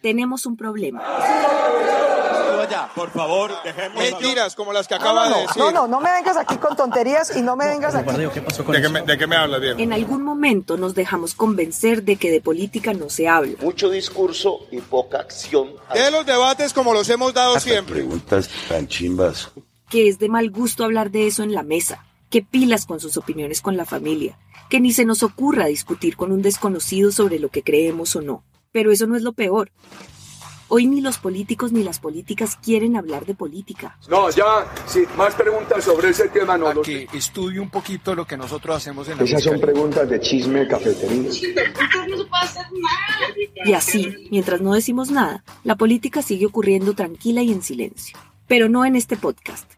tenemos un problema. por favor, dejemos. Mentiras como las que acaba de decir. No, no, no me vengas aquí con tonterías y no me vengas aquí. ¿Qué pasó con ¿De, qué me, ¿De qué me hablas, bien? En algún momento nos dejamos convencer de que de política no se habla. Mucho discurso y poca acción. De los debates como los hemos dado siempre. Preguntas tan chimbas. Que es de mal gusto hablar de eso en la mesa. Que pilas con sus opiniones con la familia. Que ni se nos ocurra discutir con un desconocido sobre lo que creemos o no. Pero eso no es lo peor. Hoy ni los políticos ni las políticas quieren hablar de política. No, ya, sí, más preguntas sobre ese tema no. Que estudie un poquito lo que nosotros hacemos en la Esas son preguntas de chisme cafetería. Y así, mientras no decimos nada, la política sigue ocurriendo tranquila y en silencio. Pero no en este podcast.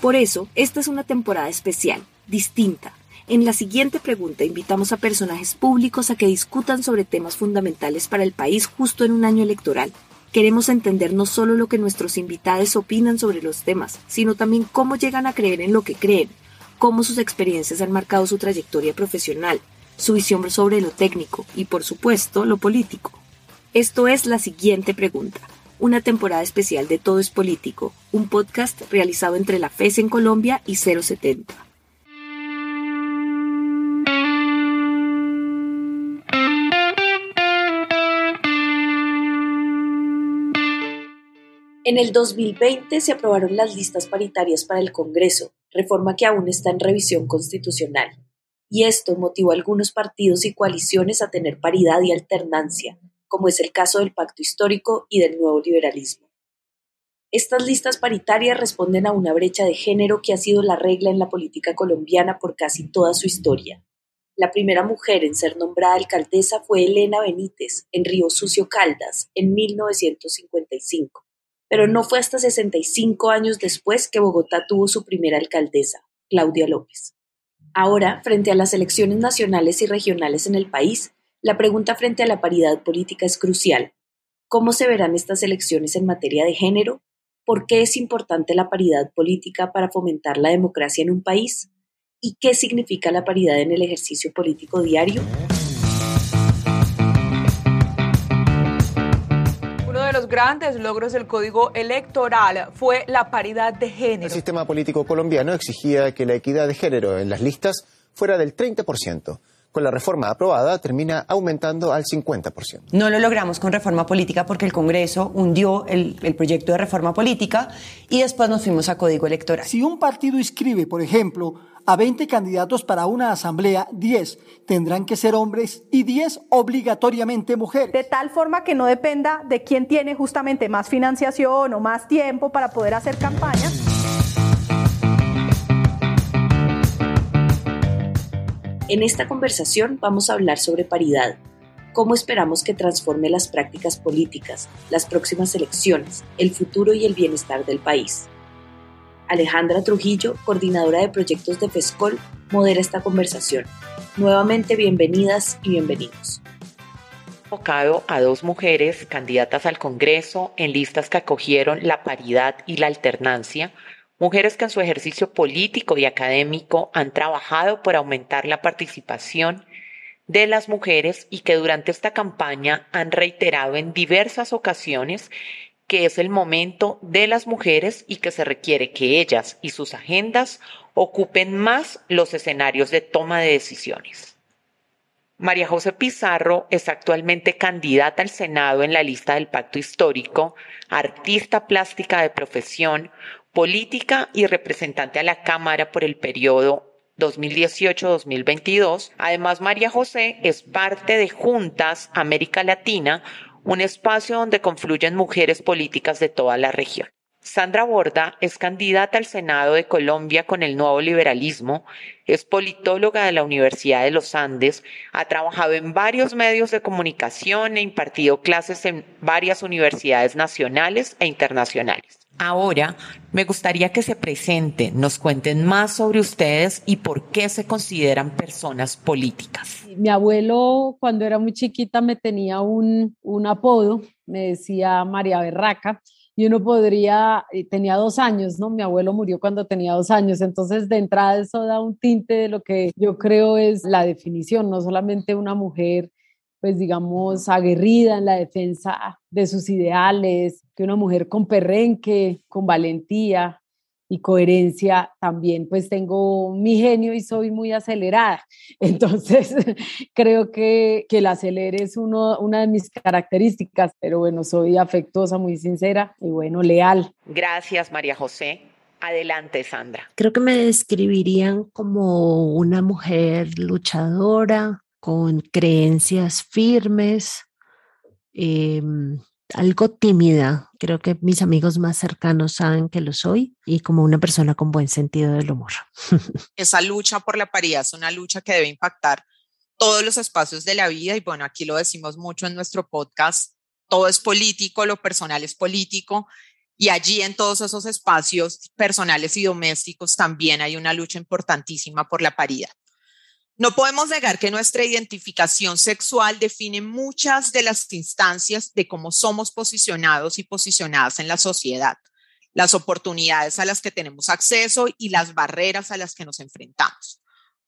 Por eso, esta es una temporada especial, distinta. En la siguiente pregunta invitamos a personajes públicos a que discutan sobre temas fundamentales para el país justo en un año electoral Queremos entender no solo lo que nuestros invitados opinan sobre los temas, sino también cómo llegan a creer en lo que creen, cómo sus experiencias han marcado su trayectoria profesional, su visión sobre lo técnico y, por supuesto, lo político. Esto es la siguiente pregunta, una temporada especial de Todo es Político, un podcast realizado entre la FES en Colombia y 070. En el 2020 se aprobaron las listas paritarias para el Congreso, reforma que aún está en revisión constitucional. Y esto motivó a algunos partidos y coaliciones a tener paridad y alternancia, como es el caso del Pacto Histórico y del Nuevo Liberalismo. Estas listas paritarias responden a una brecha de género que ha sido la regla en la política colombiana por casi toda su historia. La primera mujer en ser nombrada alcaldesa fue Elena Benítez, en Río Sucio Caldas, en 1955 pero no fue hasta 65 años después que Bogotá tuvo su primera alcaldesa, Claudia López. Ahora, frente a las elecciones nacionales y regionales en el país, la pregunta frente a la paridad política es crucial. ¿Cómo se verán estas elecciones en materia de género? ¿Por qué es importante la paridad política para fomentar la democracia en un país? ¿Y qué significa la paridad en el ejercicio político diario? Grandes logros del Código Electoral fue la paridad de género. El sistema político colombiano exigía que la equidad de género en las listas fuera del 30%. Con la reforma aprobada termina aumentando al 50%. No lo logramos con reforma política porque el Congreso hundió el, el, proyecto de reforma política y después nos fuimos a código electoral. Si un partido inscribe, por ejemplo, a 20 candidatos para una asamblea, 10 tendrán que ser hombres y 10 obligatoriamente mujeres. De tal forma que no dependa de quién tiene justamente más financiación o más tiempo para poder hacer campaña. En esta conversación vamos a hablar sobre paridad, cómo esperamos que transforme las prácticas políticas, las próximas elecciones, el futuro y el bienestar del país. Alejandra Trujillo, coordinadora de proyectos de FESCOL, modera esta conversación. Nuevamente bienvenidas y bienvenidos. Enfocado a dos mujeres candidatas al Congreso en listas que acogieron la paridad y la alternancia, mujeres que en su ejercicio político y académico han trabajado por aumentar la participación de las mujeres y que durante esta campaña han reiterado en diversas ocasiones que es el momento de las mujeres y que se requiere que ellas y sus agendas ocupen más los escenarios de toma de decisiones. María José Pizarro es actualmente candidata al Senado en la lista del Pacto Histórico, artista plástica de profesión, política y representante a la Cámara por el periodo 2018-2022. Además, María José es parte de Juntas América Latina, un espacio donde confluyen mujeres políticas de toda la región. Sandra Borda es candidata al Senado de Colombia con el nuevo liberalismo, es politóloga de la Universidad de los Andes, ha trabajado en varios medios de comunicación e impartido clases en varias universidades nacionales e internacionales. Ahora, me gustaría que se presenten, nos cuenten más sobre ustedes y por qué se consideran personas políticas. Mi abuelo, cuando era muy chiquita, me tenía un, un apodo, me decía María Berraca, y uno podría, tenía dos años, ¿no? Mi abuelo murió cuando tenía dos años, entonces de entrada eso da un tinte de lo que yo creo es la definición, no solamente una mujer pues digamos, aguerrida en la defensa de sus ideales, que una mujer con perrenque, con valentía y coherencia, también pues tengo mi genio y soy muy acelerada. Entonces, creo que, que el acelere es uno, una de mis características, pero bueno, soy afectuosa, muy sincera y bueno, leal. Gracias, María José. Adelante, Sandra. Creo que me describirían como una mujer luchadora, con creencias firmes, em, algo tímida. Creo que mis amigos más cercanos saben que lo soy y como una persona con buen sentido del humor. Esa lucha por la paridad es una lucha que debe impactar todos los espacios de la vida y bueno, aquí lo decimos mucho en nuestro podcast, todo es político, lo personal es político y allí en todos esos espacios personales y domésticos también hay una lucha importantísima por la paridad. No podemos negar que nuestra identificación sexual define muchas de las instancias de cómo somos posicionados y posicionadas en la sociedad, las oportunidades a las que tenemos acceso y las barreras a las que nos enfrentamos.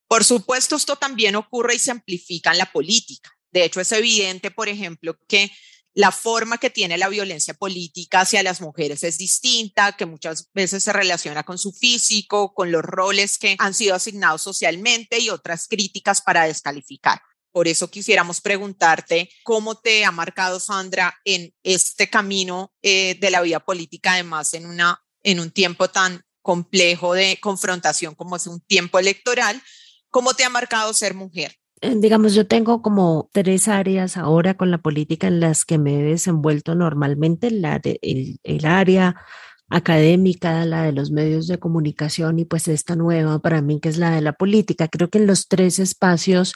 Por supuesto, esto también ocurre y se amplifica en la política. De hecho, es evidente, por ejemplo, que la forma que tiene la violencia política hacia las mujeres es distinta, que muchas veces se relaciona con su físico, con los roles que han sido asignados socialmente y otras críticas para descalificar. Por eso quisiéramos preguntarte cómo te ha marcado Sandra en este camino eh, de la vida política, además en, una, en un tiempo tan complejo de confrontación como es un tiempo electoral, ¿cómo te ha marcado ser mujer? Eh, digamos, yo tengo como tres áreas ahora con la política en las que me he desenvuelto normalmente, la de, el, el área académica, la de los medios de comunicación y pues esta nueva para mí que es la de la política. Creo que en los tres espacios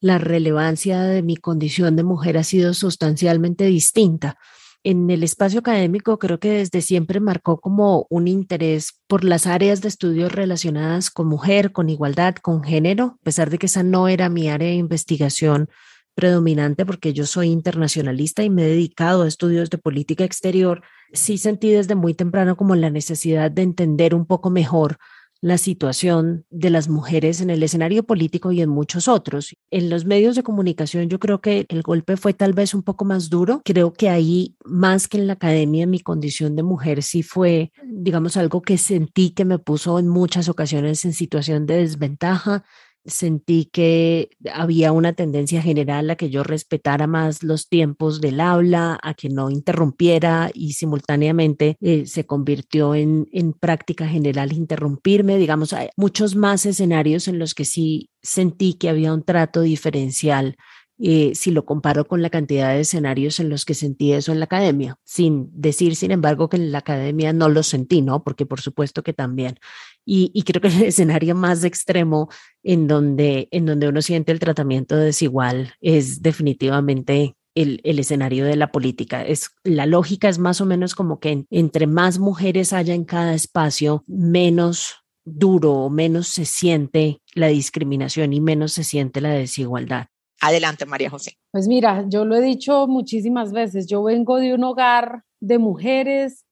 la relevancia de mi condición de mujer ha sido sustancialmente distinta en el espacio académico creo que desde siempre marcó como un interés por las áreas de estudios relacionadas con mujer, con igualdad, con género, a pesar de que esa no era mi área de investigación predominante porque yo soy internacionalista y me he dedicado a estudios de política exterior, sí sentí desde muy temprano como la necesidad de entender un poco mejor la situación de las mujeres en el escenario político y en muchos otros. En los medios de comunicación yo creo que el golpe fue tal vez un poco más duro. Creo que ahí, más que en la academia, mi condición de mujer sí fue, digamos, algo que sentí que me puso en muchas ocasiones en situación de desventaja sentí que había una tendencia general a que yo respetara más los tiempos del habla, a que no interrumpiera y simultáneamente eh, se convirtió en, en práctica general interrumpirme. Digamos, hay muchos más escenarios en los que sí sentí que había un trato diferencial eh, si lo comparo con la cantidad de escenarios en los que sentí eso en la academia, sin decir, sin embargo, que en la academia no lo sentí, ¿no? Porque por supuesto que también. Y, creo que el escenario más extremo en donde, en donde uno siente el tratamiento desigual es definitivamente el, el, escenario de la política. Es, la lógica es más o menos como que entre más mujeres haya en cada espacio, menos duro o menos se siente la discriminación y menos se siente la desigualdad. Adelante, María José. Pues mira, yo lo he dicho muchísimas veces, yo vengo de un hogar de mujeres,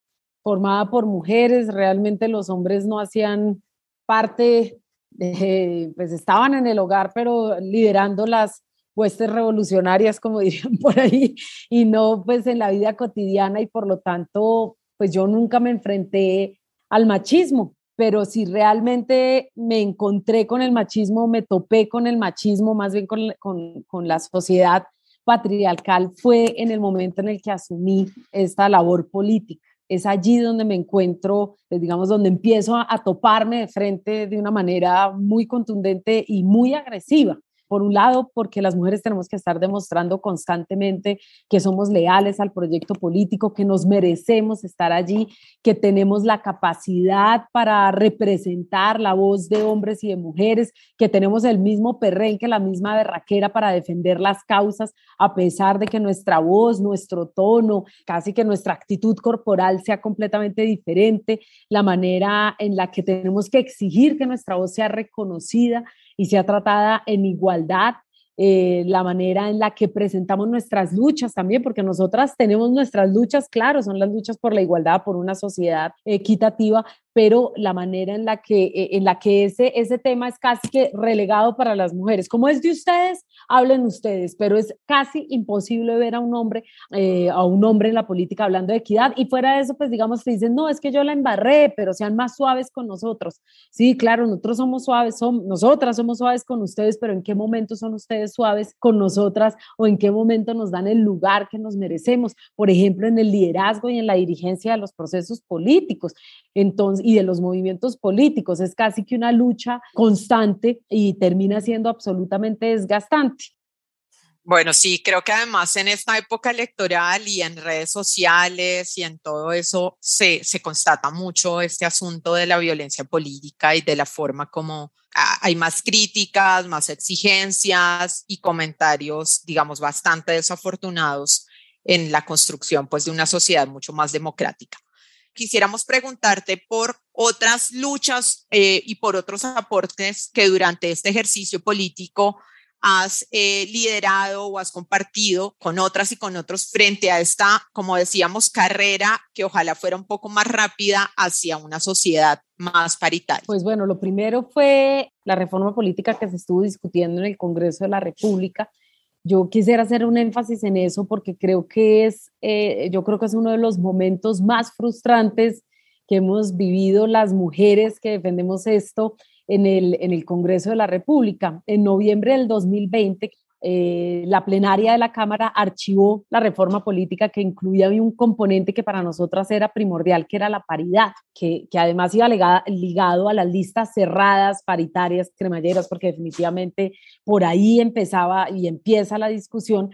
formada por mujeres, realmente los hombres no hacían parte, pues estaban en el hogar, pero liderando las huestes revolucionarias, como dirían por ahí, y no pues en la vida cotidiana y por lo tanto, pues yo nunca me enfrenté al machismo pero si realmente me encontré con el machismo, me topé con el machismo, más bien con, con, con, la sociedad patriarcal, fue en el momento en el que asumí esta labor política. Es allí donde me encuentro, pues, digamos, donde empiezo a, a toparme de frente de una manera muy contundente y muy agresiva por un lado, porque las mujeres tenemos que estar demostrando constantemente que somos leales al proyecto político, que nos merecemos estar allí, que tenemos la capacidad para representar la voz de hombres y de mujeres, que tenemos el mismo perrenque, la misma berraquera para defender las causas, a pesar de que nuestra voz, nuestro tono, casi que nuestra actitud corporal sea completamente diferente, la manera en la que tenemos que exigir que nuestra voz sea reconocida y sea tratada en igualdad, eh, la manera en la que presentamos nuestras luchas también, porque nosotras tenemos nuestras luchas, claro, son las luchas por la igualdad, por una sociedad equitativa, pero la manera en la que, eh, en la que ese, ese tema es casi que relegado para las mujeres. Como es de ustedes, hablen ustedes, pero es casi imposible ver a un hombre, eh, a un hombre en la política hablando de equidad y fuera de eso, pues digamos, te dicen, no, es que yo la embarré, pero sean más suaves con nosotros. Sí, claro, nosotros somos suaves, son, nosotras somos suaves con ustedes, pero ¿en qué momento son ustedes suaves con nosotras o en qué momento nos dan el lugar que nos merecemos? Por ejemplo, en el liderazgo y en la dirigencia de los procesos políticos. Entonces, y de los movimientos políticos. Es casi que una lucha constante y termina siendo absolutamente desgastante. Bueno, sí, creo que además en esta época electoral y en redes sociales y en todo eso se, se constata mucho este asunto de la violencia política y de la forma como ah, hay más críticas, más exigencias y comentarios, digamos, bastante desafortunados en la construcción pues, de una sociedad mucho más democrática quisiéramos preguntarte por otras luchas eh, y por otros aportes que durante este ejercicio político has eh, liderado o has compartido con otras y con otros frente a esta, como decíamos, carrera que ojalá fuera un poco más rápida hacia una sociedad más paritaria? Pues bueno, lo primero fue la reforma política que se estuvo discutiendo en el Congreso de la República yo quisiera hacer un énfasis en eso porque creo que es, eh, yo creo que es uno de los momentos más frustrantes que hemos vivido las mujeres que defendemos esto en el, en el Congreso de la República. En noviembre del 2020, eh, la plenaria de la Cámara archivó la reforma política que incluía un componente que para nosotras era primordial, que era la paridad, que, además iba ligado a las listas cerradas, paritarias, cremalleras, porque definitivamente por ahí empezaba y empieza la discusión.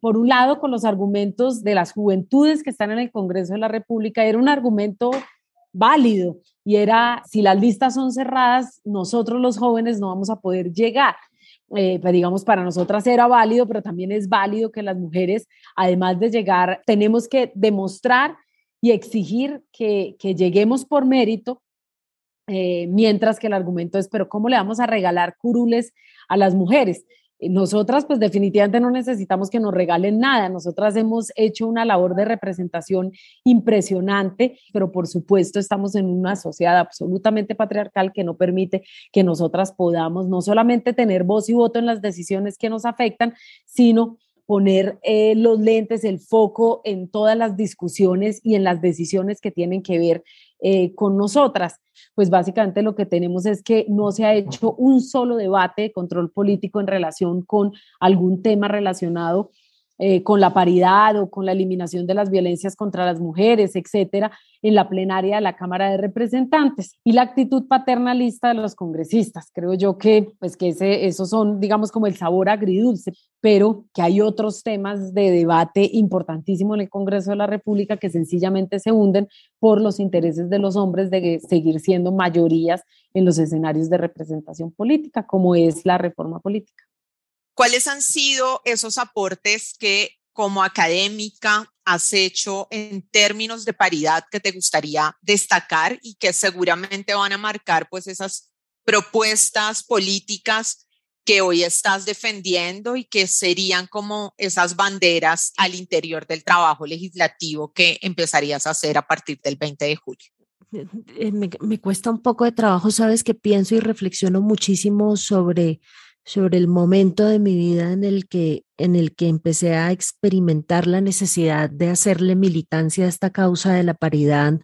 Por un lado, con los argumentos de las juventudes que están en el Congreso de la República, era un argumento válido y era, si las listas son cerradas, nosotros los jóvenes no vamos a poder llegar. Eh, pues digamos, para nosotras era válido, pero también es válido que las mujeres, además de llegar, tenemos que demostrar y exigir que, que lleguemos por mérito, eh, mientras que el argumento es, pero ¿cómo le vamos a regalar curules a las mujeres? Nosotras, pues definitivamente no necesitamos que nos regalen nada. Nosotras hemos hecho una labor de representación impresionante, pero por supuesto estamos en una sociedad absolutamente patriarcal que no permite que nosotras podamos no solamente tener voz y voto en las decisiones que nos afectan, sino poner eh, los lentes, el foco en todas las discusiones y en las decisiones que tienen que ver eh, con nosotras pues básicamente lo que tenemos es que no se ha hecho un solo debate de control político en relación con algún tema relacionado eh, con la paridad o con la eliminación de las violencias contra las mujeres, etcétera, en la plenaria de la Cámara de Representantes. Y la actitud paternalista de los congresistas. Creo yo que, pues, que ese, esos son, digamos, como el sabor agridulce, pero que hay otros temas de debate importantísimo en el Congreso de la República que sencillamente se hunden por los intereses de los hombres de seguir siendo mayorías en los escenarios de representación política, como es la reforma política. ¿Cuáles han sido esos aportes que como académica has hecho en términos de paridad que te gustaría destacar y que seguramente van a marcar pues esas propuestas políticas que hoy estás defendiendo y que serían como esas banderas al interior del trabajo legislativo que empezarías a hacer a partir del 20 de julio? Eh, eh, me, me cuesta un poco de trabajo, sabes que pienso y reflexiono muchísimo sobre sobre el momento de mi vida en el que, en el que empecé a experimentar la necesidad de hacerle militancia a esta causa de la paridad.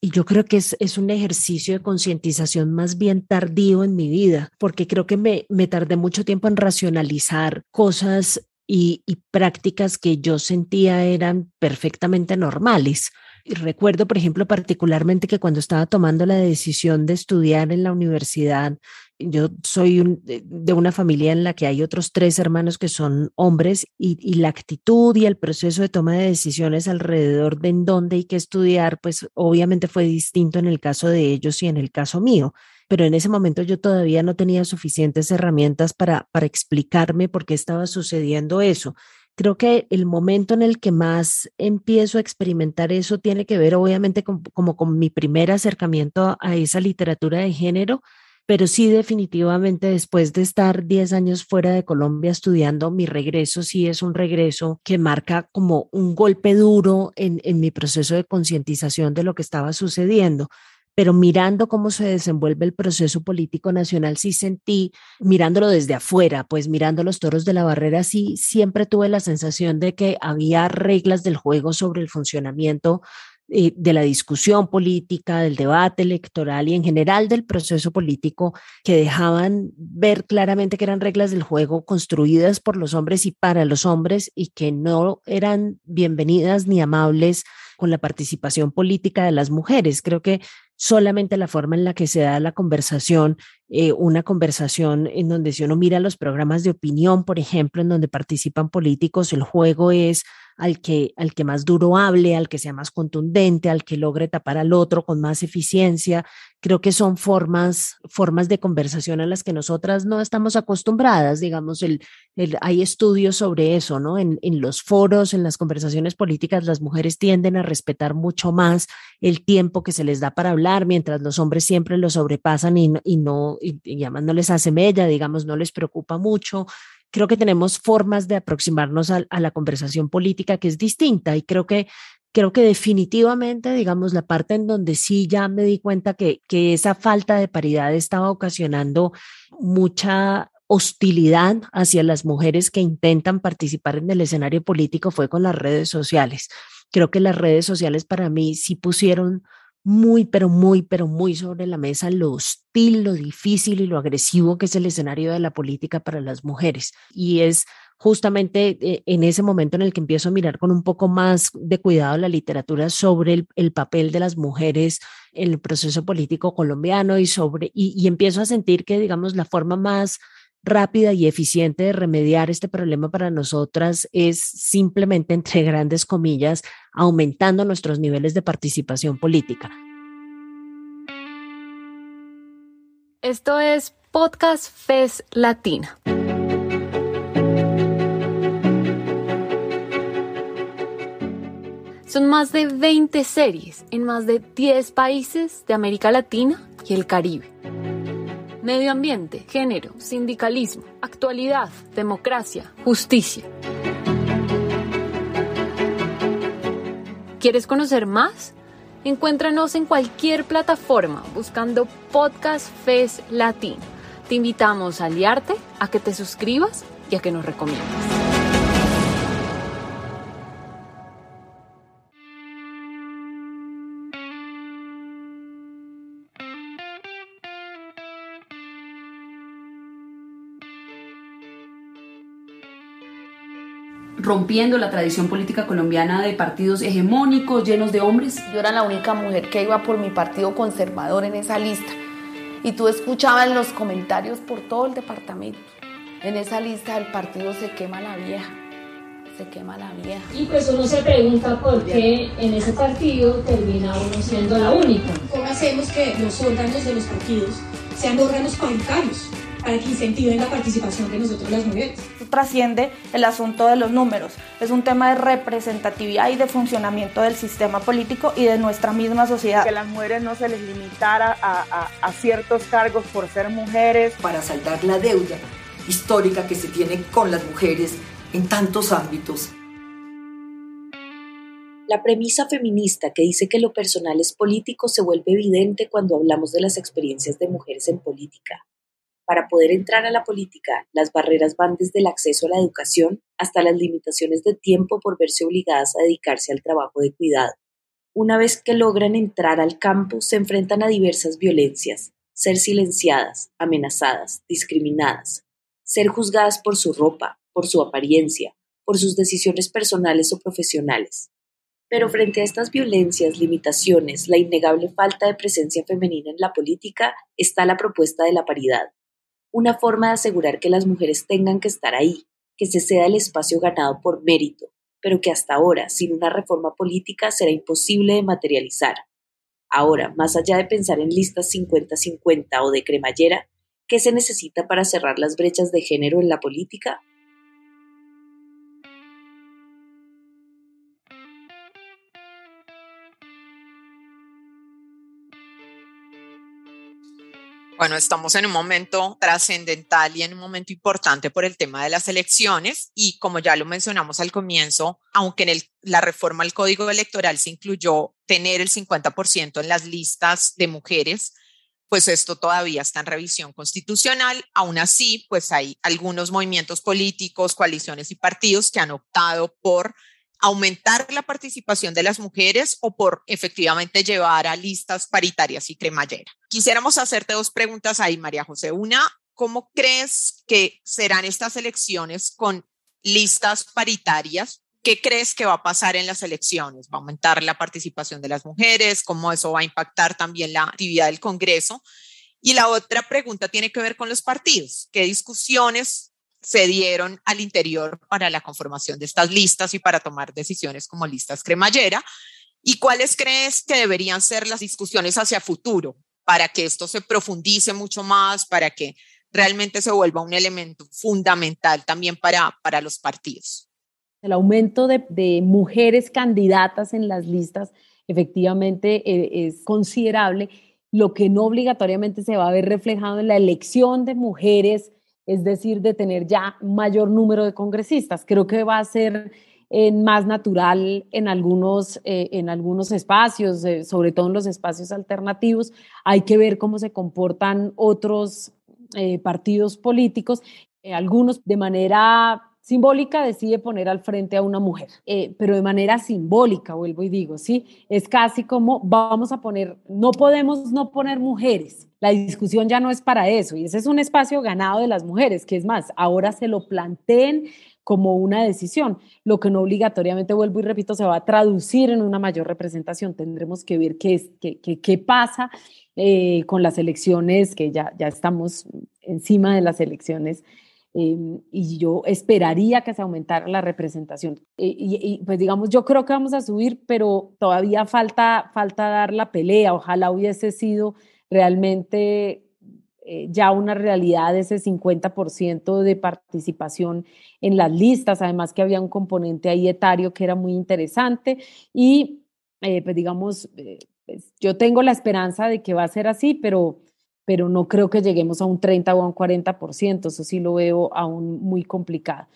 Y yo creo que es, es un ejercicio de concientización más bien tardío en mi vida, porque creo que me, me tardé mucho tiempo en racionalizar cosas y, y prácticas que yo sentía eran perfectamente normales. Y recuerdo, por ejemplo, particularmente que cuando estaba tomando la decisión de estudiar en la universidad, yo soy de una familia en la que hay otros tres hermanos que son hombres y, la actitud y el proceso de toma de decisiones alrededor de en dónde hay que estudiar, pues obviamente fue distinto en el caso de ellos y en el caso mío. Pero en ese momento yo todavía no tenía suficientes herramientas para, para explicarme por qué estaba sucediendo eso. Creo que el momento en el que más empiezo a experimentar eso tiene que ver obviamente con, como con mi primer acercamiento a esa literatura de género, pero sí definitivamente después de estar 10 años fuera de Colombia estudiando, mi regreso sí es un regreso que marca como un golpe duro en, en mi proceso de concientización de lo que estaba sucediendo. Pero mirando cómo se desenvuelve el proceso político nacional, sí sentí, mirándolo desde afuera, pues mirando los toros de la barrera, sí siempre tuve la sensación de que había reglas del juego sobre el funcionamiento eh, de la discusión política, del debate electoral y en general del proceso político que dejaban ver claramente que eran reglas del juego construidas por los hombres y para los hombres y que no eran bienvenidas ni amables con la participación política de las mujeres. Creo que solamente la forma en la que se da la conversación, eh, una conversación en donde si uno mira los programas de opinión, por ejemplo, en donde participan políticos, el juego es al que, al que más duro hable, al que sea más contundente, al que logre tapar al otro con más eficiencia. Creo que son formas, formas de conversación a las que nosotras no estamos acostumbradas. Digamos, el, el, hay estudios sobre eso, ¿no? En, en los foros, en las conversaciones políticas, las mujeres tienden a respetar mucho más el tiempo que se les da para hablar, mientras los hombres siempre lo sobrepasan y, y no, y, además no les hace mella, digamos, no les preocupa mucho creo que tenemos formas de aproximarnos a, a, la conversación política que es distinta y creo que creo que definitivamente, digamos, la parte en donde sí ya me di cuenta que, que esa falta de paridad estaba ocasionando mucha hostilidad hacia las mujeres que intentan participar en el escenario político fue con las redes sociales. Creo que las redes sociales para mí sí pusieron muy, pero muy, pero muy sobre la mesa lo hostil, lo difícil y lo agresivo que es el escenario de la política para las mujeres. Y es justamente eh, en ese momento en el que empiezo a mirar con un poco más de cuidado la literatura sobre el, el papel de las mujeres en el proceso político colombiano y sobre, y empiezo a sentir que, digamos, la forma más rápida y eficiente de remediar este problema para nosotras es simplemente, entre grandes comillas, aumentando nuestros niveles de participación política. Esto es Podcast FES Latina. Son más de 20 series en más de 10 países de América Latina y el Caribe medio ambiente, género, sindicalismo, actualidad, democracia, justicia. ¿Quieres conocer más? Encuéntranos en cualquier plataforma buscando Podcast Fes Latino. Te invitamos a aliarte, a que te suscribas y a que nos recomiendes. Rompiendo la tradición política colombiana de partidos hegemónicos, llenos de hombres. Yo era la única mujer que iba por mi partido conservador en esa lista. Y tú escuchabas los comentarios por todo el departamento. En esa lista del partido se quema la vieja. Se quema la vieja. Y pues uno se pregunta por qué en ese partido termina uno siendo la única. ¿Cómo hacemos que los órganos de los partidos sean órganos paritarios? Para que incentiven la participación de nosotros las mujeres. Trasciende el asunto de los números, es un tema de representatividad y de funcionamiento del sistema político y de nuestra misma sociedad. Que las mujeres no se les limitara a, a, a ciertos cargos por ser mujeres. Para saldar la deuda histórica que se tiene con las mujeres en tantos ámbitos. La premisa feminista que dice que lo personal es político se vuelve evidente cuando hablamos de las experiencias de mujeres en política. Para poder entrar a la política, las barreras van desde el acceso a la educación hasta las limitaciones de tiempo por verse obligadas a dedicarse al trabajo de cuidado. Una vez que logran entrar al campo, se enfrentan a diversas violencias, ser silenciadas, amenazadas, discriminadas, ser juzgadas por su ropa, por su apariencia, por sus decisiones personales o profesionales. Pero frente a estas violencias, limitaciones, la innegable falta de presencia femenina en la política, está la propuesta de la paridad, una forma de asegurar que las mujeres tengan que estar ahí, que se ceda el espacio ganado por mérito, pero que hasta ahora, sin una reforma política, será imposible de materializar. Ahora, más allá de pensar en listas 50-50 o de cremallera, ¿qué se necesita para cerrar las brechas de género en la política? Bueno, estamos en un momento trascendental y en un momento importante por el tema de las elecciones y como ya lo mencionamos al comienzo, aunque en el, la reforma al código electoral se incluyó tener el 50% en las listas de mujeres, pues esto todavía está en revisión constitucional. Aún así, pues hay algunos movimientos políticos, coaliciones y partidos que han optado por aumentar la participación de las mujeres o por efectivamente llevar a listas paritarias y cremallera. Quisiéramos hacerte dos preguntas ahí, María José. Una, ¿cómo crees que serán estas elecciones con listas paritarias? ¿Qué crees que va a pasar en las elecciones? ¿Va a aumentar la participación de las mujeres? ¿Cómo eso va a impactar también la actividad del Congreso? Y la otra pregunta tiene que ver con los partidos. ¿Qué discusiones se dieron al interior para la conformación de estas listas y para tomar decisiones como listas cremallera. ¿Y cuáles crees que deberían ser las discusiones hacia futuro para que esto se profundice mucho más, para que realmente se vuelva un elemento fundamental también para, para los partidos? El aumento de, de mujeres candidatas en las listas efectivamente eh, es considerable, lo que no obligatoriamente se va a ver reflejado en la elección de mujeres es decir, de tener ya mayor número de congresistas. Creo que va a ser eh, más natural en algunos, eh, en algunos espacios, eh, sobre todo en los espacios alternativos. Hay que ver cómo se comportan otros partidos políticos, algunos de manera simbólica decide poner al frente a una mujer, eh, pero de manera simbólica, vuelvo y digo, ¿sí? Es casi como vamos a poner, no podemos no poner mujeres. La discusión ya no es para eso y ese es un espacio ganado de las mujeres, que es más, ahora se lo planteen como una decisión, lo que no obligatoriamente, vuelvo y repito, se va a traducir en una mayor representación. Tendremos que ver qué, es, qué, qué, qué pasa eh, con las elecciones, que ya, ya estamos encima de las elecciones Em, y yo esperaría que se aumentara la representación. Eh, y, pues digamos, yo creo que vamos a subir, pero todavía falta, falta dar la pelea. Ojalá hubiese sido realmente eh, ya una realidad ese 50% de participación en las listas, además que había un componente ahí etario que era muy interesante y eh, pues digamos, pues, yo tengo la esperanza de que va a ser así, pero pero no creo que lleguemos a un 30 o a un 40%, eso sí lo veo aún muy complicado.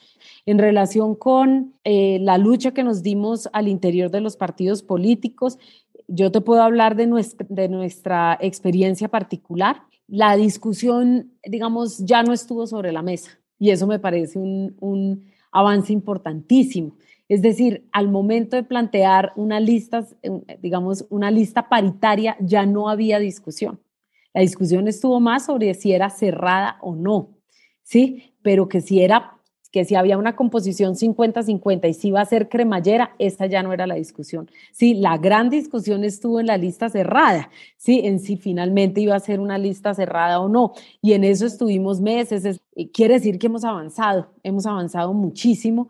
En relación con eh, la lucha que nos dimos al interior de los partidos políticos, yo te puedo hablar de nuestra, de nuestra experiencia particular. La discusión, digamos, ya no estuvo sobre la mesa y eso me parece un, un avance importantísimo. Es decir, al momento de plantear una lista, digamos, una lista paritaria, ya no había discusión. La discusión estuvo más sobre si era cerrada o no, ¿sí? Pero que si era que si había una composición 50-50 y si iba a ser cremallera, esa ya no era la discusión. Sí, la gran discusión estuvo en la lista cerrada, sí, en si finalmente iba a ser una lista cerrada o no. Y en eso estuvimos meses. Quiere decir que hemos avanzado, hemos avanzado muchísimo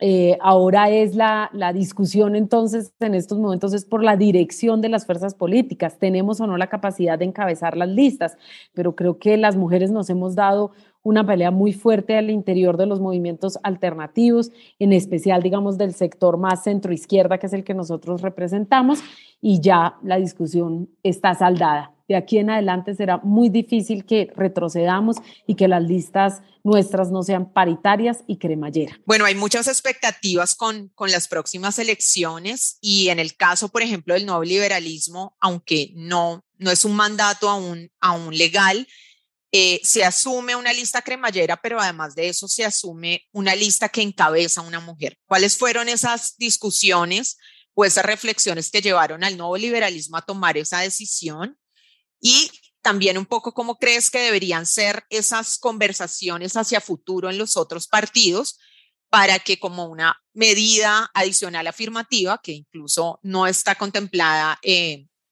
eh, ahora es la, la, discusión entonces en estos momentos es por la dirección de las fuerzas políticas. Tenemos o no la capacidad de encabezar las listas, pero creo que las mujeres nos hemos dado una pelea muy fuerte al interior de los movimientos alternativos, en especial, digamos, del sector más centro-izquierda, que es el que nosotros representamos, y ya la discusión está saldada de aquí en adelante será muy difícil que retrocedamos y que las listas nuestras no sean paritarias y cremallera. Bueno, hay muchas expectativas con, con las próximas elecciones y en el caso, por ejemplo, del nuevo liberalismo, aunque no, no es un mandato aún, aún legal, eh, se asume una lista cremallera, pero además de eso se asume una lista que encabeza una mujer. ¿Cuáles fueron esas discusiones o esas reflexiones que llevaron al nuevo liberalismo a tomar esa decisión? Y también un poco cómo crees que deberían ser esas conversaciones hacia futuro en los otros partidos para que como una medida adicional afirmativa, que incluso no está contemplada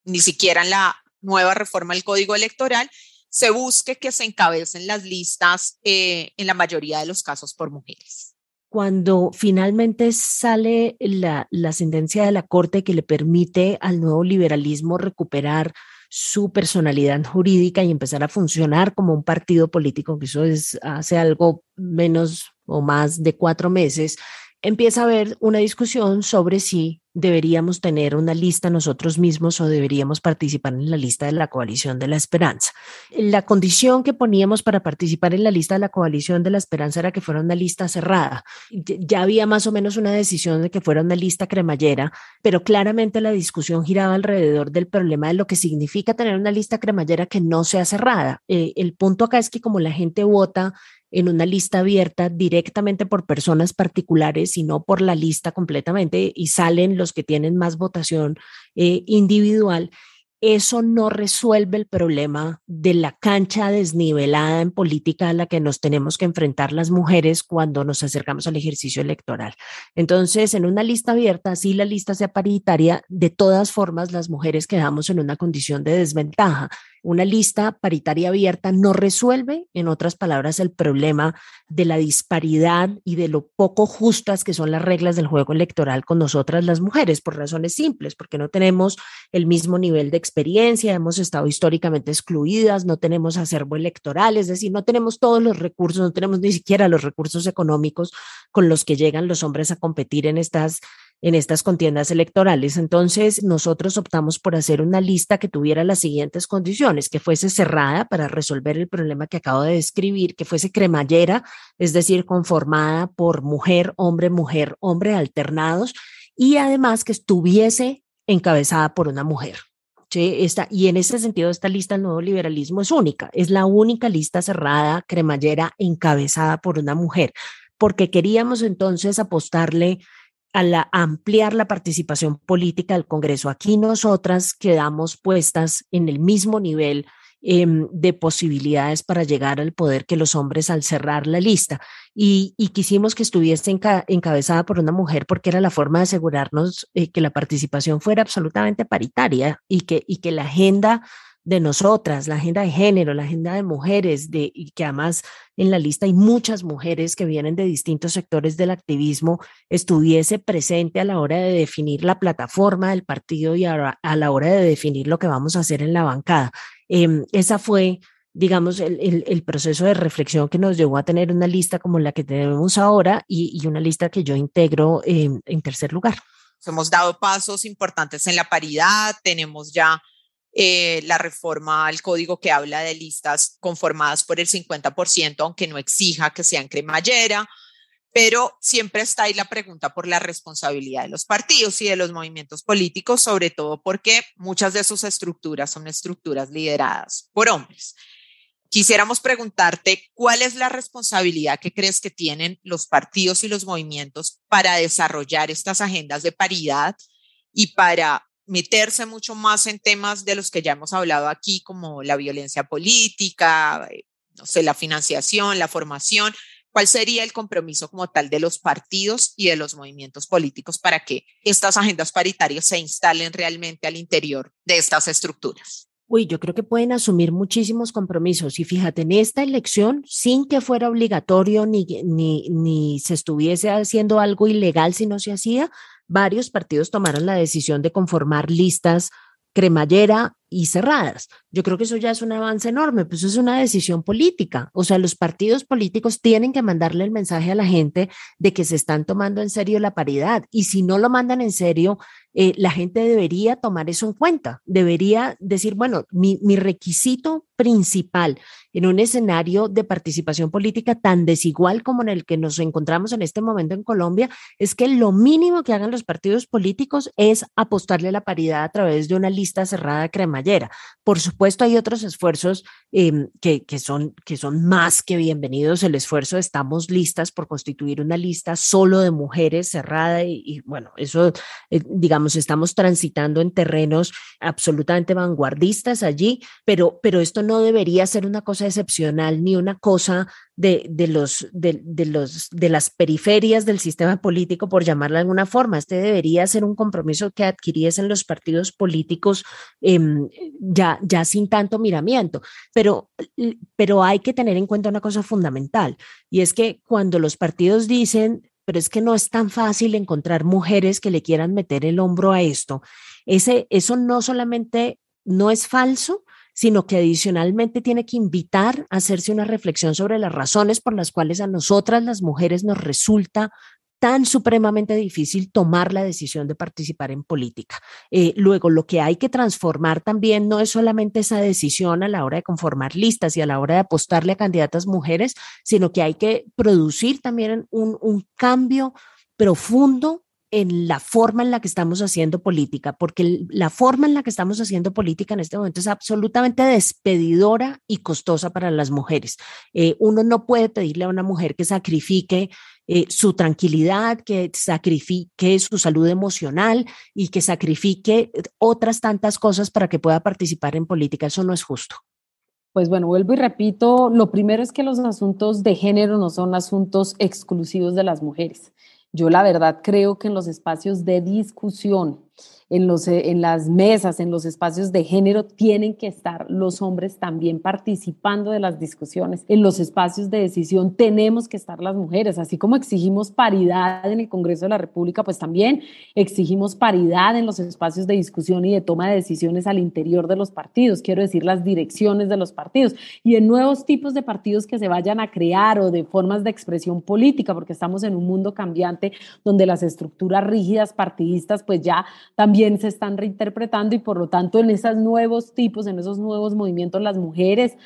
ni siquiera en la nueva reforma del Código Electoral, se busque que se encabecen las listas eh, en la mayoría de los casos por mujeres. Cuando finalmente sale la, la sentencia de la Corte que le permite al nuevo liberalismo recuperar su personalidad jurídica y empezar a funcionar como un partido político, que eso es hace algo menos o más de cuatro meses, empieza a haber una discusión sobre si deberíamos tener una lista nosotros mismos o deberíamos participar en la lista de la coalición de la esperanza. La condición que poníamos para participar en la lista de la coalición de la esperanza era que fuera una lista cerrada. Ya había más o menos una decisión de que fuera una lista cremallera, pero claramente la discusión giraba alrededor del problema de lo que significa tener una lista cremallera que no sea cerrada. Eh, el punto acá es que como la gente vota en una lista abierta directamente por personas particulares y no por la lista completamente y salen los que tienen más votación eh, individual, eso no resuelve el problema de la cancha desnivelada en política a la que nos tenemos que enfrentar las mujeres cuando nos acercamos al ejercicio electoral. Entonces, en una lista abierta, si la lista sea paritaria, de todas formas las mujeres quedamos en una condición de desventaja una lista paritaria abierta no resuelve, en otras palabras, el problema de la disparidad y de lo poco justas que son las reglas del juego electoral con nosotras las mujeres, por razones simples, porque no tenemos el mismo nivel de experiencia, hemos estado históricamente excluidas, no tenemos acervo electoral, es decir, no tenemos todos los recursos, no tenemos ni siquiera los recursos económicos con los que llegan los hombres a competir en estas en estas contiendas electorales. Entonces, nosotros optamos por hacer una lista que tuviera las siguientes condiciones, que fuese cerrada para resolver el problema que acabo de describir, que fuese cremallera, es decir, conformada por mujer, hombre, mujer, hombre alternados, y además que estuviese encabezada por una mujer. ¿sí? Y en ese sentido, esta lista del nuevo liberalismo es única, es la única lista cerrada, cremallera, encabezada por una mujer, porque queríamos entonces apostarle a ampliar la participación política del Congreso. Aquí nosotras quedamos puestas en el mismo nivel em, de posibilidades para llegar al poder que los hombres al cerrar la lista. Y, quisimos que estuviese encabezada por una mujer porque era la forma de asegurarnos eh, que la participación fuera absolutamente paritaria y que, y que la agenda de nosotras, la agenda de género, la agenda de mujeres, de, y que además en la lista hay muchas mujeres que vienen de distintos sectores del activismo, estuviese presente a la hora de definir la plataforma del partido y a, la hora de definir lo que vamos a hacer en la bancada. Eh, esa fue digamos, el, el, proceso de reflexión que nos llevó a tener una lista como la que tenemos ahora y, y una lista que yo integro en tercer lugar. Hemos dado pasos importantes en la paridad, tenemos ya eh, la reforma al código que habla de listas conformadas por el 50%, aunque no exija que sean cremallera, pero siempre está ahí la pregunta por la responsabilidad de los partidos y de los movimientos políticos, sobre todo porque muchas de sus estructuras son estructuras lideradas por hombres. Quisiéramos preguntarte cuál es la responsabilidad que crees que tienen los partidos y los movimientos para desarrollar estas agendas de paridad y para meterse mucho más en temas de los que ya hemos hablado aquí, como la violencia política, eh, no sé, la financiación, la formación. ¿Cuál sería el compromiso como tal de los partidos y de los movimientos políticos para que estas agendas paritarias se instalen realmente al interior de estas estructuras? Uy, yo creo que pueden asumir muchísimos compromisos y fíjate, en esta elección, sin que fuera obligatorio ni, ni, ni se estuviese haciendo algo ilegal si no se hacía, varios partidos tomaron la decisión de conformar listas cremallera y cerradas. Yo creo que eso ya es un avance enorme, pues es una decisión política. O sea, los partidos políticos tienen que mandarle el mensaje a la gente de que se están tomando en serio la paridad. Y si no lo mandan en serio, eh, la gente debería tomar eso en cuenta. Debería decir, bueno, mi, requisito principal en un escenario de participación política tan desigual como en el que nos encontramos en este momento en Colombia, es que lo mínimo que hagan los partidos políticos es apostarle a la paridad a través de una lista cerrada cremallera. Por supuesto, hay otros esfuerzos em, que, que, son, que son más que bienvenidos. El esfuerzo estamos listas por constituir una lista solo de mujeres cerrada y, bueno, eso, eh, digamos, estamos transitando en terrenos absolutamente vanguardistas allí, pero, pero esto no debería ser una cosa excepcional ni una cosa de, de los, de, de, los, de las periferias del sistema político, por llamarlo de alguna forma. Este debería ser un compromiso que adquiriesen los partidos políticos em, ya, ya sin tanto miramiento. Pero, pero hay que tener en cuenta una cosa fundamental, y es que cuando los partidos dicen pero es que no es tan fácil encontrar mujeres que le quieran meter el hombro a esto. Ese, eso no solamente no es falso, sino que adicionalmente tiene que invitar a hacerse una reflexión sobre las razones por las cuales a nosotras las mujeres nos resulta tan supremamente difícil tomar la decisión de participar en política. Eh, luego, lo que hay que transformar también no es solamente esa decisión a la hora de conformar listas y a la hora de apostarle a candidatas mujeres, sino que hay que producir también un, cambio profundo en la forma en la que estamos haciendo política, porque la forma en la que estamos haciendo política en este momento es absolutamente despedidora y costosa para las mujeres. Eh, uno no puede pedirle a una mujer que sacrifique eh, su tranquilidad, que sacrifique su salud emocional y que sacrifique otras tantas cosas para que pueda participar en política. Eso no es justo. Pues bueno, vuelvo y repito, lo primero es que los asuntos de género no son asuntos exclusivos de las mujeres. Yo la verdad creo que en los espacios de discusión en, los, eh, en las mesas, en los espacios de género, tienen que estar los hombres también participando de las discusiones. En los espacios de decisión tenemos que estar las mujeres, así como exigimos paridad en el Congreso de la República, pues también exigimos paridad en los espacios de discusión y de toma de decisiones al interior de los partidos, quiero decir, las direcciones de los partidos y en nuevos tipos de partidos que se vayan a crear o de formas de expresión política, porque estamos en un mundo cambiante donde las estructuras rígidas partidistas pues ya también se están reinterpretando y por lo tanto en esos nuevos tipos, en esos nuevos movimientos, las mujeres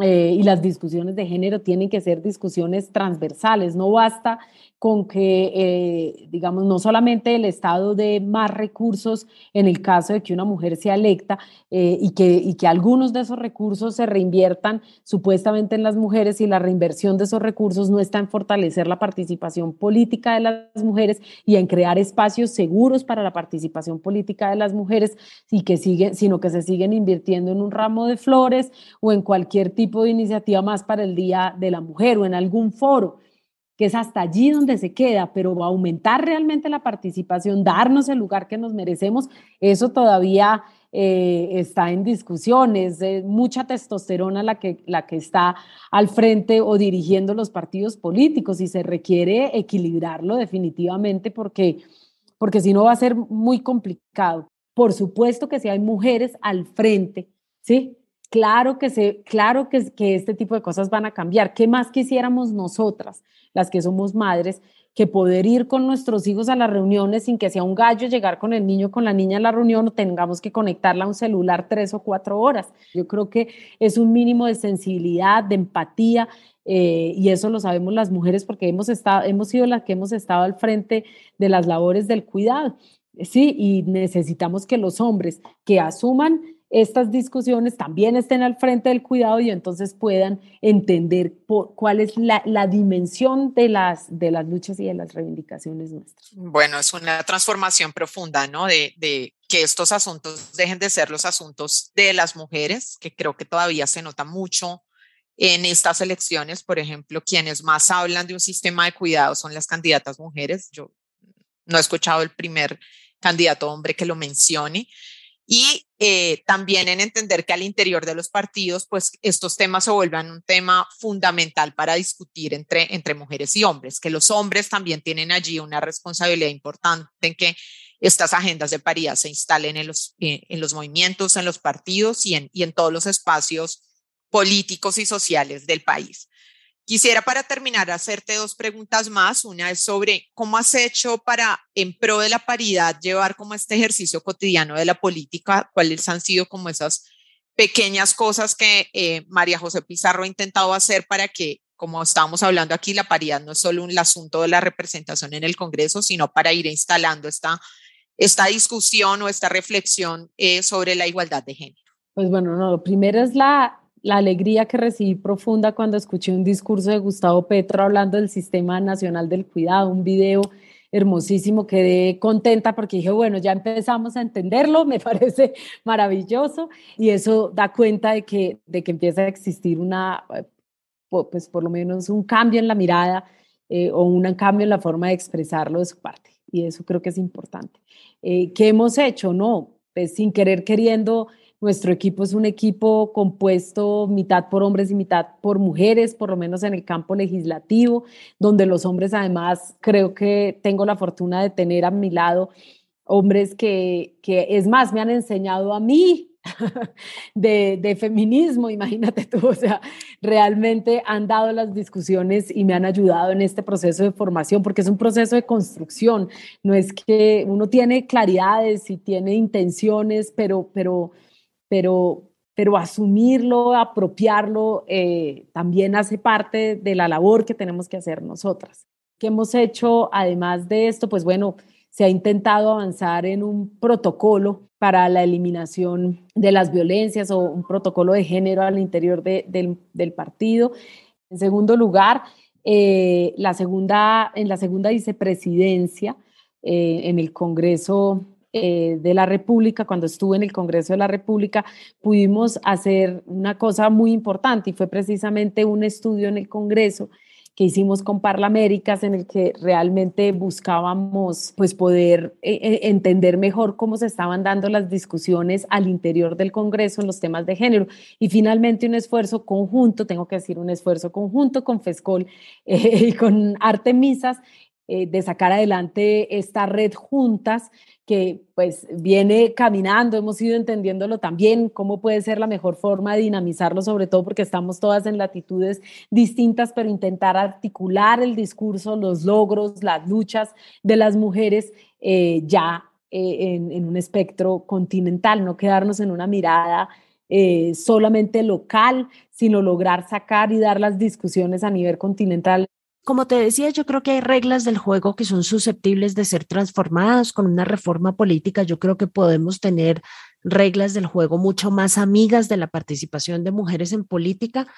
eh, y las discusiones de género tienen que ser discusiones transversales. No basta con que, eh, digamos, no solamente el Estado dé más recursos en el caso de que una mujer sea electa eh, y, que, y que algunos de esos recursos se reinviertan supuestamente en las mujeres y la reinversión de esos recursos no está en fortalecer la participación política de las mujeres y en crear espacios seguros para la participación política de las mujeres y que siguen, sino que se siguen invirtiendo en un ramo de flores o en cualquier tipo de iniciativa más para el Día de la Mujer o en algún foro que es hasta allí donde se queda, pero aumentar realmente la participación, darnos el lugar que nos merecemos, eso todavía eh, está en discusiones, es mucha testosterona la que, la que está al frente o dirigiendo los partidos políticos y se requiere equilibrarlo definitivamente porque, porque si no va a ser muy complicado. Por supuesto que si hay mujeres al frente, ¿sí? Claro que, se, claro que, que este tipo de cosas van a cambiar. ¿Qué más quisiéramos nosotras, las que somos madres, que poder ir con nuestros hijos a las reuniones sin que sea un gallo llegar con el niño, con la niña a la reunión o tengamos que conectarla a un celular tres o cuatro horas? Yo creo que es un mínimo de sensibilidad, de empatía, eh, y eso lo sabemos las mujeres porque hemos, estado, hemos sido las que hemos estado al frente de las labores del cuidado. Sí, y necesitamos que los hombres que asuman estas discusiones también estén al frente del cuidado y entonces puedan entender cuál es la, dimensión de las, de las luchas y de las reivindicaciones nuestras. Bueno, es una transformación profunda, ¿no? De, de que estos asuntos dejen de ser los asuntos de las mujeres, que creo que todavía se nota mucho en estas elecciones. Por ejemplo, quienes más hablan de un sistema de cuidado son las candidatas mujeres. Yo no he escuchado el primer candidato hombre que lo mencione y eh, también en entender que al interior de los partidos, pues estos temas se vuelvan un tema fundamental para discutir entre, entre mujeres y hombres, que los hombres también tienen allí una responsabilidad importante en que estas agendas de paridad se instalen en los, eh, en los movimientos, en los partidos y en, y en todos los espacios políticos y sociales del país. Quisiera para terminar hacerte dos preguntas más. Una es sobre cómo has hecho para, en pro de la paridad, llevar como este ejercicio cotidiano de la política, cuáles han sido como esas pequeñas cosas que eh, María José Pizarro ha intentado hacer para que, como estábamos hablando aquí, la paridad no es solo un asunto de la representación en el Congreso, sino para ir instalando esta, esta discusión o esta reflexión eh, sobre la igualdad de género. Pues bueno, no, lo primero es la la alegría que recibí profunda cuando escuché un discurso de Gustavo Petro hablando del Sistema Nacional del Cuidado, un video hermosísimo, quedé contenta porque dije, bueno, ya empezamos a entenderlo, me parece maravilloso y eso da cuenta de que, de que empieza a existir una, pues por lo menos un cambio en la mirada eh, o un cambio en la forma de expresarlo de su parte y eso creo que es importante. Eh, ¿Qué hemos hecho? No, pues sin querer queriendo nuestro equipo es un equipo compuesto mitad por hombres y mitad por mujeres, por lo menos en el campo legislativo, donde los hombres además creo que tengo la fortuna de tener a mi lado hombres que, que es más, me han enseñado a mí de, de, feminismo, imagínate tú, o sea, realmente han dado las discusiones y me han ayudado en este proceso de formación, porque es un proceso de construcción, no es que uno tiene claridades y tiene intenciones, pero, pero, pero, pero asumirlo, apropiarlo, eh, también hace parte de la labor que tenemos que hacer nosotras. ¿Qué hemos hecho además de esto? Pues bueno, se ha intentado avanzar en un protocolo para la eliminación de las violencias o un protocolo de género al interior del, partido. En segundo lugar, eh, la segunda, en la segunda vicepresidencia eh, en el Congreso eh, de la República, cuando estuve en el Congreso de la República, pudimos hacer una cosa muy importante y fue precisamente un estudio en el Congreso que hicimos con Parlaméricas en el que realmente buscábamos pues poder eh, eh, entender mejor cómo se estaban dando las discusiones al interior del Congreso en los temas de género. Y finalmente un esfuerzo conjunto, tengo que decir un esfuerzo conjunto con FESCOL y con Artemisas de sacar adelante esta red juntas que pues viene caminando, hemos ido entendiéndolo también, cómo puede ser la mejor forma de dinamizarlo, sobre todo porque estamos todas en latitudes distintas, pero intentar articular el discurso, los logros, las luchas de las mujeres eh, ya eh, en, un espectro continental, no quedarnos en una mirada eh, solamente local, sino lograr sacar y dar las discusiones a nivel continental como te decía, yo creo que hay reglas del juego que son susceptibles de ser transformadas con una reforma política. Yo creo que podemos tener reglas del juego mucho más amigas de la participación de mujeres en política,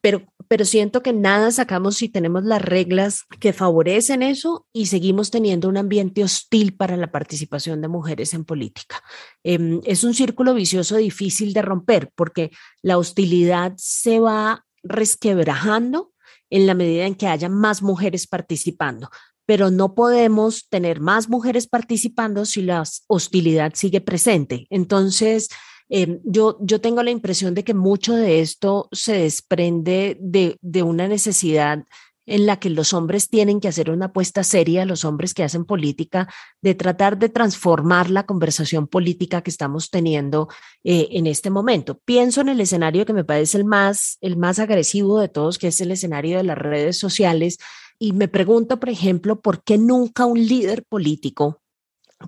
pero, pero siento que nada sacamos si tenemos las reglas que favorecen eso y seguimos teniendo un ambiente hostil para la participación de mujeres en política. Em, es un círculo vicioso difícil de romper porque la hostilidad se va resquebrajando en la medida en que haya más mujeres participando. Pero no podemos tener más mujeres participando si la hostilidad sigue presente. Entonces, em, yo, yo tengo la impresión de que mucho de esto se desprende de, de una necesidad en la que los hombres tienen que hacer una apuesta seria, los hombres que hacen política, de tratar de transformar la conversación política que estamos teniendo eh, en este momento. Pienso en el escenario que me parece el más, el más agresivo de todos, que es el escenario de las redes sociales, y me pregunto, por ejemplo, ¿por qué nunca un líder político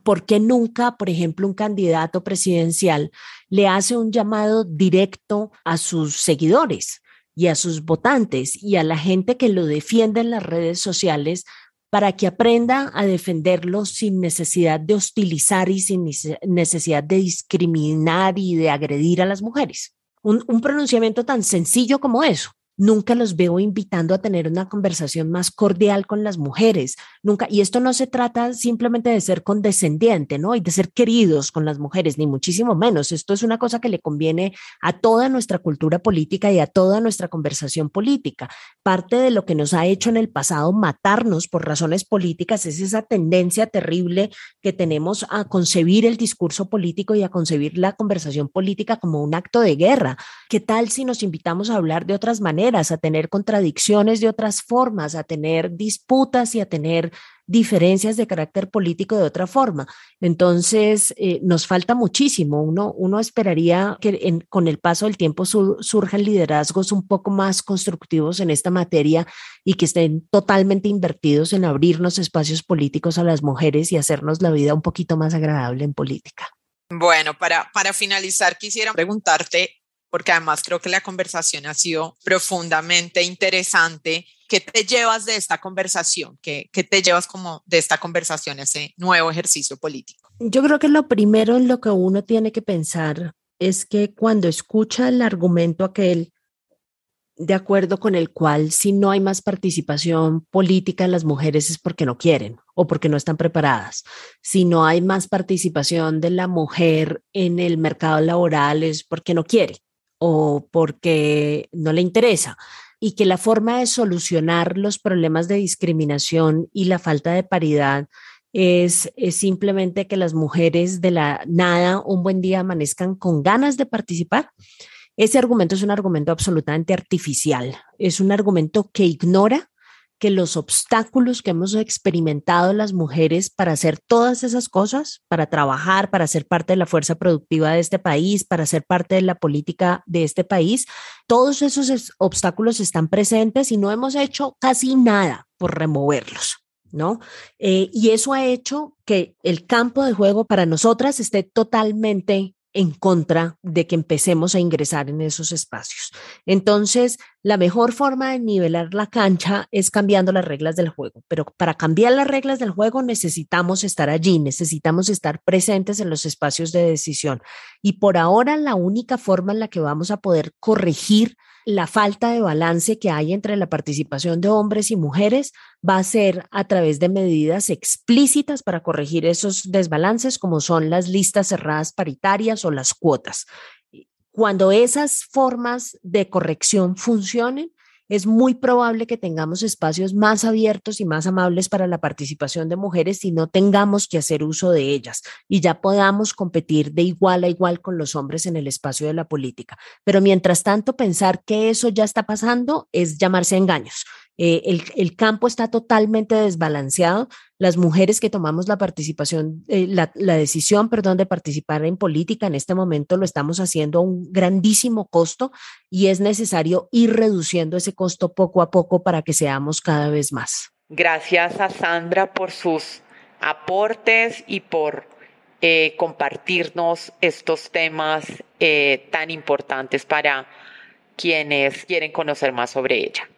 ¿Por qué nunca, por ejemplo, un candidato presidencial le hace un llamado directo a sus seguidores? Y a sus votantes y a la gente que lo defiende en las redes sociales para que aprenda a defenderlo sin necesidad de hostilizar y sin necesidad de discriminar y de agredir a las mujeres. Un, un pronunciamiento tan sencillo como eso nunca los veo invitando a tener una conversación más cordial con las mujeres, nunca, y esto no se trata simplemente de ser condescendiente, ¿no? Y de ser queridos con las mujeres, ni muchísimo menos, esto es una cosa que le conviene a toda nuestra cultura política y a toda nuestra conversación política. Parte de lo que nos ha hecho en el pasado matarnos por razones políticas es esa tendencia terrible que tenemos a concebir el discurso político y a concebir la conversación política como un acto de guerra. ¿Qué tal si nos invitamos a hablar de otras maneras? A tener contradicciones de otras formas, a tener disputas y a tener diferencias de carácter político de otra forma. Entonces, eh, nos falta muchísimo. Uno, uno esperaría que con el paso del tiempo surjan liderazgos un poco más constructivos en esta materia y que estén totalmente invertidos en abrirnos espacios políticos a las mujeres y hacernos la vida un poquito más agradable en política. Bueno, para, para finalizar, quisiera preguntarte porque además creo que la conversación ha sido profundamente interesante. ¿Qué te llevas de esta conversación? ¿Qué, ¿Qué, te llevas como de esta conversación, ese nuevo ejercicio político? Yo creo que lo primero en lo que uno tiene que pensar es que cuando escucha el argumento aquel de acuerdo con el cual si no hay más participación política en las mujeres es porque no quieren o porque no están preparadas. Si no hay más participación de la mujer en el mercado laboral es porque no quiere o porque no le interesa y que la forma de solucionar los problemas de discriminación y la falta de paridad es, simplemente que las mujeres de la nada un buen día amanezcan con ganas de participar. Ese argumento es un argumento absolutamente artificial, es un argumento que ignora que los obstáculos que hemos experimentado las mujeres para hacer todas esas cosas, para trabajar, para ser parte de la fuerza productiva de este país, para ser parte de la política de este país, todos esos obstáculos están presentes y no hemos hecho casi nada por removerlos. ¿No? Eh, y eso ha hecho que el campo de juego para nosotras esté totalmente en contra de que empecemos a ingresar en esos espacios. Entonces, la mejor forma de nivelar la cancha es cambiando las reglas del juego, pero para cambiar las reglas del juego necesitamos estar allí, necesitamos estar presentes en los espacios de decisión. Y por ahora la única forma en la que vamos a poder corregir la falta de balance que hay entre la participación de hombres y mujeres va a ser a través de medidas explícitas para corregir esos desbalances, como son las listas cerradas paritarias o las cuotas. Cuando esas formas de corrección funcionen, es muy probable que tengamos espacios más abiertos y más amables para la participación de mujeres y no tengamos que hacer uso de ellas y ya podamos competir de igual a igual con los hombres en el espacio de la política. Pero mientras tanto, pensar que eso ya está pasando es llamarse engaños. Eh, el, campo está totalmente desbalanceado. Las mujeres que tomamos la participación, eh, la, decisión, perdón, de participar en política en este momento lo estamos haciendo a un grandísimo costo y es necesario ir reduciendo ese costo poco a poco para que seamos cada vez más. Gracias a Sandra por sus aportes y por eh, compartirnos estos temas tan importantes para quienes quieren conocer más sobre ella.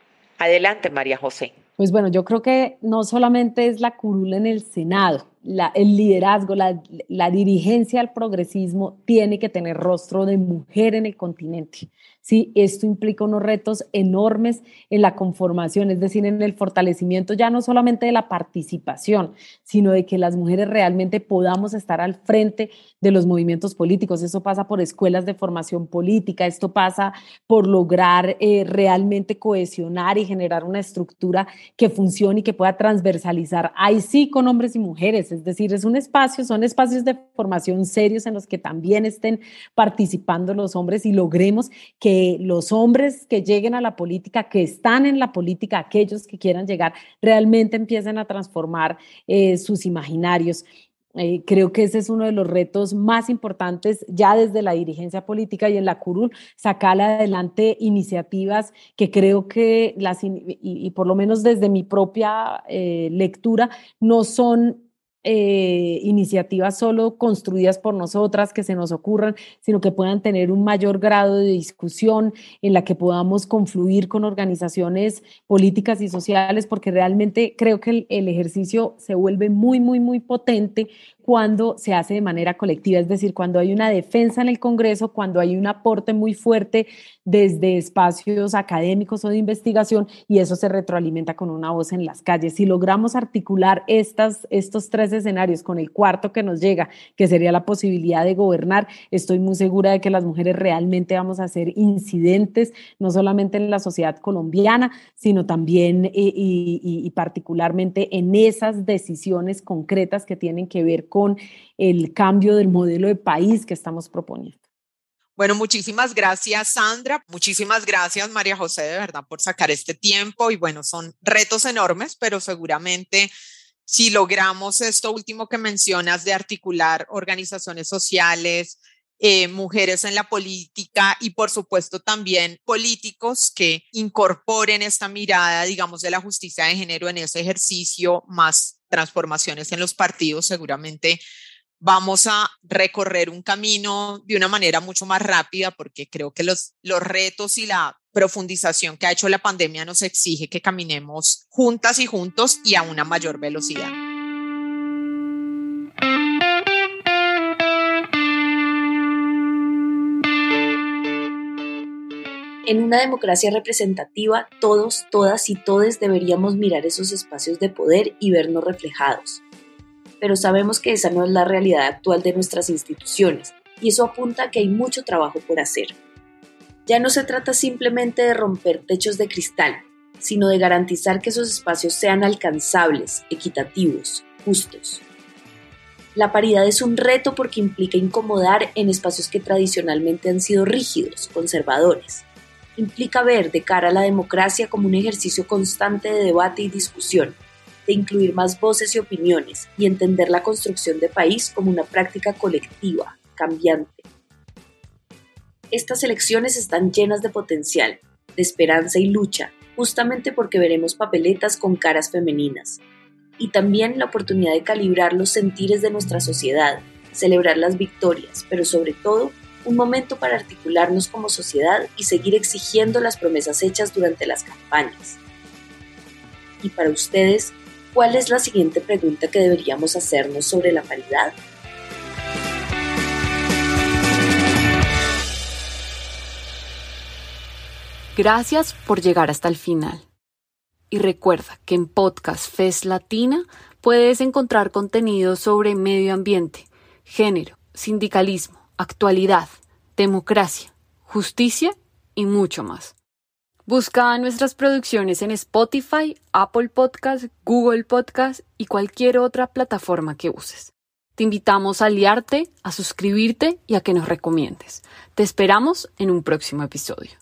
Adelante, María José. Pues bueno, yo creo que no solamente es la curula en el Senado, el liderazgo, la, la, dirigencia al progresismo tiene que tener rostro de mujer en el continente. ¿Sí? Esto implica unos retos enormes en la conformación, es decir, en el fortalecimiento ya no solamente de la participación, sino de que las mujeres realmente podamos estar al frente de los movimientos políticos. Eso pasa por escuelas de formación política, esto pasa por lograr eh, realmente cohesionar y generar una estructura que funcione y que pueda transversalizar, ahí sí con hombres y mujeres, es decir, es un espacio, son espacios de formación serios en los que también estén participando los hombres y logremos que los hombres que lleguen a la política, que están en la política, aquellos que quieran llegar, realmente empiecen a transformar eh, sus imaginarios. Eh, creo que ese es uno de los retos más importantes ya desde la dirigencia política y en la curul, sacar adelante iniciativas que creo que las, y, por lo menos desde mi propia eh, lectura, no son eh, iniciativas solo construidas por nosotras que se nos ocurran, sino que puedan tener un mayor grado de discusión en la que podamos confluir con organizaciones políticas y sociales, porque realmente creo que el ejercicio se vuelve muy, muy, muy potente cuando se hace de manera colectiva, es decir, cuando hay una defensa en el Congreso, cuando hay un aporte muy fuerte desde espacios académicos o de investigación y eso se retroalimenta con una voz en las calles. Si logramos articular estas, estos tres escenarios con el cuarto que nos llega, que sería la posibilidad de gobernar, estoy muy segura de que las mujeres realmente vamos a ser incidentes, no solamente en la sociedad colombiana, sino también eh, y, y particularmente en esas decisiones concretas que tienen que ver con el cambio del modelo de país que estamos proponiendo. Bueno, muchísimas gracias, Sandra. Muchísimas gracias, María José, de verdad, por sacar este tiempo. Y bueno, son retos enormes, pero seguramente si logramos esto último que mencionas de articular organizaciones sociales, eh, mujeres en la política y por supuesto también políticos que incorporen esta mirada, digamos, de la justicia de género en ese ejercicio, más transformaciones en los partidos, seguramente vamos a recorrer un camino de una manera mucho más rápida porque creo que los, los retos y la profundización que ha hecho la pandemia nos exige que caminemos juntas y juntos y a una mayor velocidad. En una democracia representativa, todos, todas y todes deberíamos mirar esos espacios de poder y vernos reflejados. Pero sabemos que esa no es la realidad actual de nuestras instituciones, y eso apunta a que hay mucho trabajo por hacer. Ya no se trata simplemente de romper techos de cristal, sino de garantizar que esos espacios sean alcanzables, equitativos, justos. La paridad es un reto porque implica incomodar en espacios que tradicionalmente han sido rígidos, conservadores implica ver de cara a la democracia como un ejercicio constante de debate y discusión, de incluir más voces y opiniones y entender la construcción de país como una práctica colectiva, cambiante. Estas elecciones están llenas de potencial, de esperanza y lucha, justamente porque veremos papeletas con caras femeninas. Y también la oportunidad de calibrar los sentires de nuestra sociedad, celebrar las victorias, pero sobre todo un momento para articularnos como sociedad y seguir exigiendo las promesas hechas durante las campañas. Y para ustedes, ¿cuál es la siguiente pregunta que deberíamos hacernos sobre la paridad? Gracias por llegar hasta el final. Y recuerda que en Podcast FES Latina puedes encontrar contenido sobre medio ambiente, género, sindicalismo, actualidad, democracia, justicia y mucho más. Busca nuestras producciones en Spotify, Apple Podcast, Google Podcast y cualquier otra plataforma que uses. Te invitamos a aliarte, a suscribirte y a que nos recomiendes. Te esperamos en un próximo episodio.